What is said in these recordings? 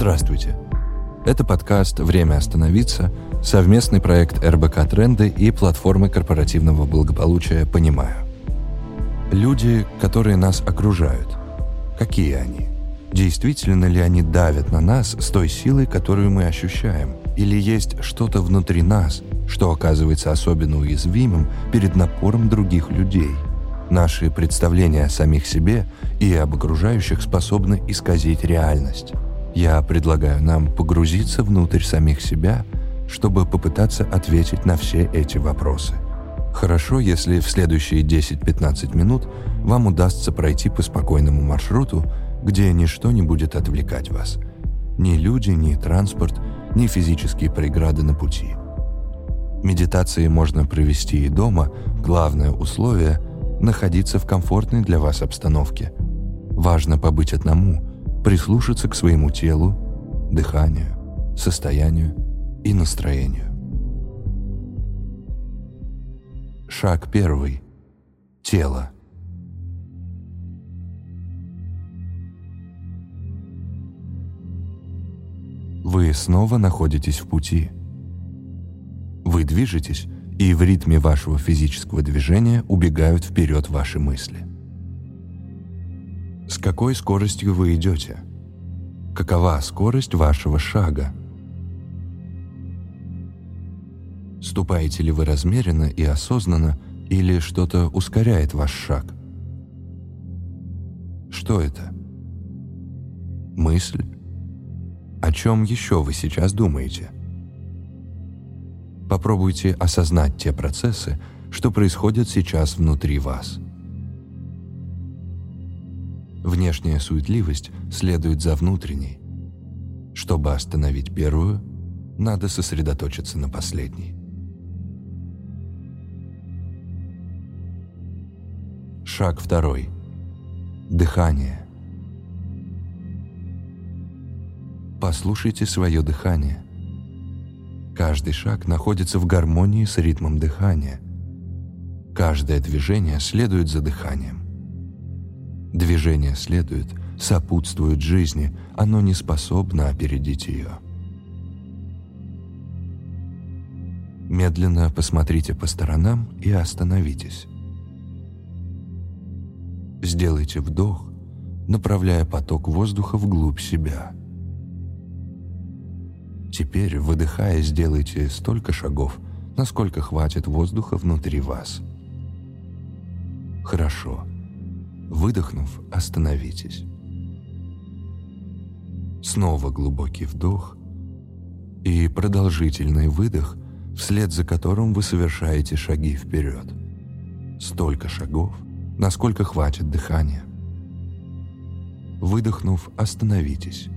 Здравствуйте. Это подкаст «Время остановиться», совместный проект РБК «Тренды» и платформы корпоративного благополучия «Понимаю». Люди, которые нас окружают. Какие они? Действительно ли они давят на нас с той силой, которую мы ощущаем? Или есть что-то внутри нас, что оказывается особенно уязвимым перед напором других людей? Наши представления о самих себе и об окружающих способны исказить реальность. Я предлагаю нам погрузиться внутрь самих себя, чтобы попытаться ответить на все эти вопросы. Хорошо, если в следующие 10-15 минут вам удастся пройти по спокойному маршруту, где ничто не будет отвлекать вас. Ни люди, ни транспорт, ни физические преграды на пути. Медитации можно провести и дома, главное условие – находиться в комфортной для вас обстановке. Важно побыть одному – прислушаться к своему телу, дыханию, состоянию и настроению. Шаг первый. Тело. Вы снова находитесь в пути. Вы движетесь, и в ритме вашего физического движения убегают вперед ваши мысли. С какой скоростью вы идете? Какова скорость вашего шага? Ступаете ли вы размеренно и осознанно, или что-то ускоряет ваш шаг? Что это? Мысль? О чем еще вы сейчас думаете? Попробуйте осознать те процессы, что происходят сейчас внутри вас – Внешняя суетливость следует за внутренней. Чтобы остановить первую, надо сосредоточиться на последней. Шаг второй. Дыхание. Послушайте свое дыхание. Каждый шаг находится в гармонии с ритмом дыхания. Каждое движение следует за дыханием. Движение следует, сопутствует жизни, оно не способно опередить ее. Медленно посмотрите по сторонам и остановитесь. Сделайте вдох, направляя поток воздуха вглубь себя. Теперь, выдыхая, сделайте столько шагов, насколько хватит воздуха внутри вас. Хорошо. Выдохнув, остановитесь. Снова глубокий вдох и продолжительный выдох, вслед за которым вы совершаете шаги вперед. Столько шагов, насколько хватит дыхания. Выдохнув, остановитесь.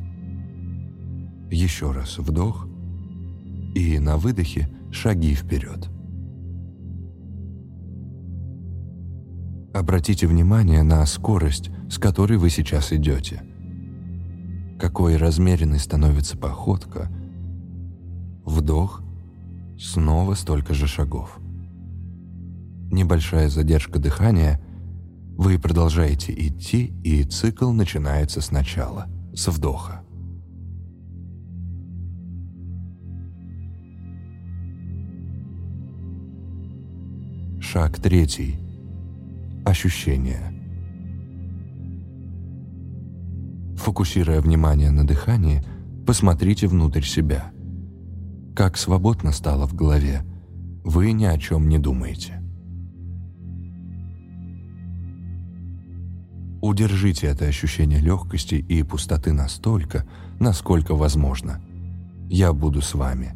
Еще раз вдох и на выдохе шаги вперед. Обратите внимание на скорость, с которой вы сейчас идете. Какой размеренной становится походка. Вдох, снова столько же шагов. Небольшая задержка дыхания, вы продолжаете идти, и цикл начинается сначала, с вдоха. Шаг третий ощущения. Фокусируя внимание на дыхании, посмотрите внутрь себя. Как свободно стало в голове, вы ни о чем не думаете. Удержите это ощущение легкости и пустоты настолько, насколько возможно. Я буду с вами.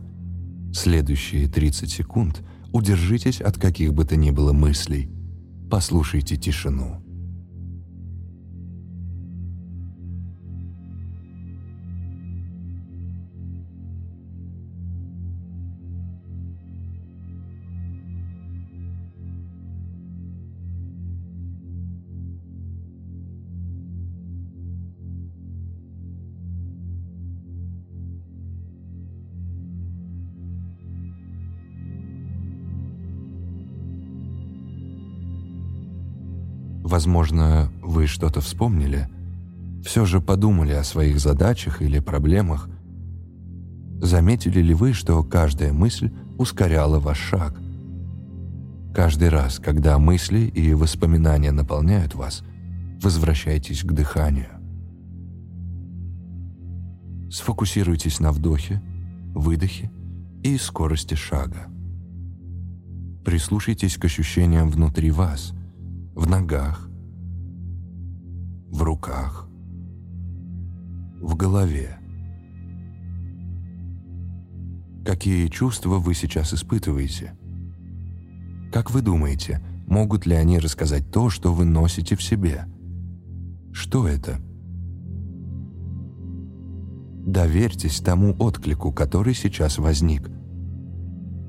Следующие 30 секунд удержитесь от каких бы то ни было мыслей – послушайте тишину. Возможно, вы что-то вспомнили. все же подумали о своих задачах или проблемах, заметили ли вы, что каждая мысль ускоряла ваш шаг? Каждый раз, когда мысли и воспоминания наполняют вас, возвращайтесь к дыханию. Сфокусируйтесь на вдохе, выдохе и скорости шага. Прислушайтесь к ощущениям внутри вас, в ногах, в руках, в голове. Какие чувства вы сейчас испытываете? Как вы думаете, могут ли они рассказать то, что вы носите в себе? Что это? Доверьтесь тому отклику, который сейчас возник.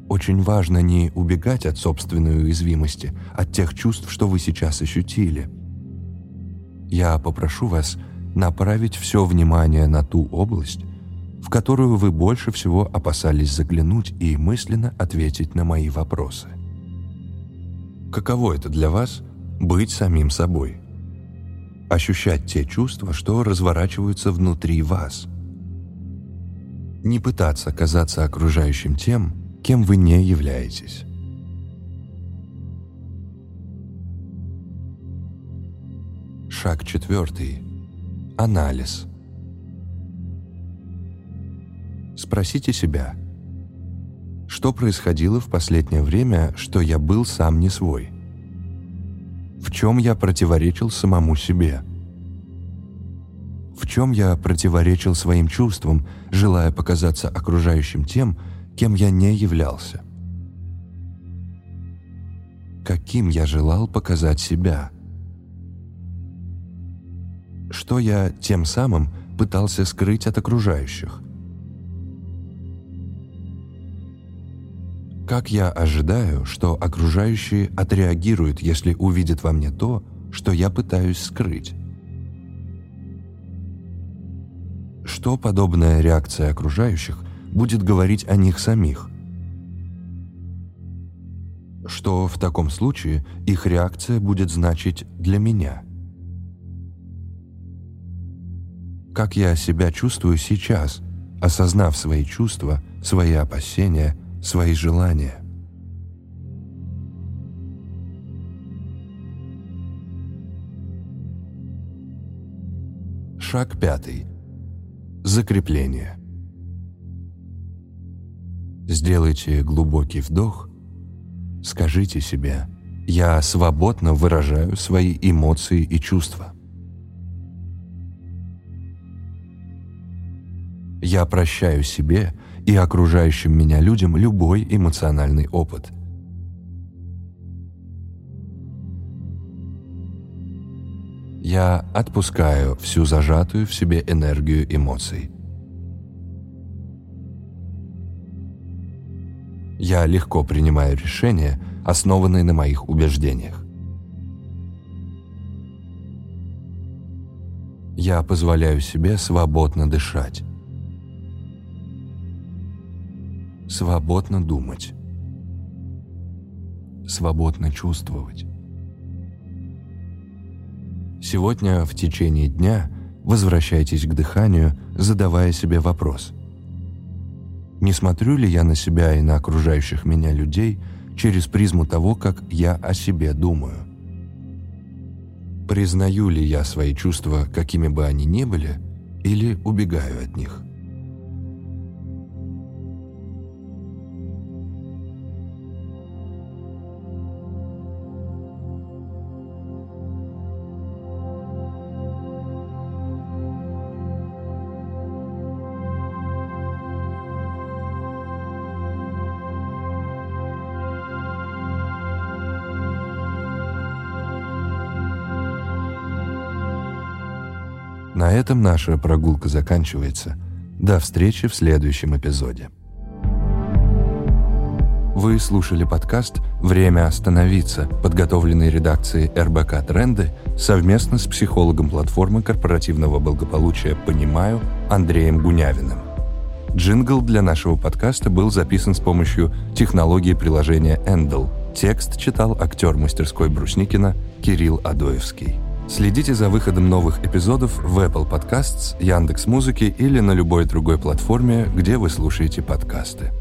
Очень важно не убегать от собственной уязвимости, от тех чувств, что вы сейчас ощутили. Я попрошу вас направить все внимание на ту область, в которую вы больше всего опасались заглянуть и мысленно ответить на мои вопросы. Каково это для вас – быть самим собой? Ощущать те чувства, что разворачиваются внутри вас – не пытаться казаться окружающим тем, кем вы не являетесь. Шаг четвертый. Анализ. Спросите себя, что происходило в последнее время, что я был сам не свой? В чем я противоречил самому себе? в чем я противоречил своим чувствам, желая показаться окружающим тем, кем я не являлся. Каким я желал показать себя? Что я тем самым пытался скрыть от окружающих? Как я ожидаю, что окружающие отреагируют, если увидят во мне то, что я пытаюсь скрыть? что подобная реакция окружающих будет говорить о них самих. Что в таком случае их реакция будет значить для меня. Как я себя чувствую сейчас, осознав свои чувства, свои опасения, свои желания. Шаг пятый. Закрепление. Сделайте глубокий вдох. Скажите себе «Я свободно выражаю свои эмоции и чувства». Я прощаю себе и окружающим меня людям любой эмоциональный опыт – Я отпускаю всю зажатую в себе энергию эмоций. Я легко принимаю решения, основанные на моих убеждениях. Я позволяю себе свободно дышать. Свободно думать. Свободно чувствовать. Сегодня в течение дня возвращайтесь к дыханию, задавая себе вопрос. Не смотрю ли я на себя и на окружающих меня людей через призму того, как я о себе думаю? Признаю ли я свои чувства, какими бы они ни были, или убегаю от них? На этом наша прогулка заканчивается. До встречи в следующем эпизоде. Вы слушали подкаст «Время остановиться», подготовленный редакцией РБК «Тренды» совместно с психологом платформы корпоративного благополучия «Понимаю» Андреем Гунявиным. Джингл для нашего подкаста был записан с помощью технологии приложения Endel. Текст читал актер мастерской Брусникина Кирилл Адоевский. Следите за выходом новых эпизодов в Apple Podcasts, Яндекс.Музыке или на любой другой платформе, где вы слушаете подкасты.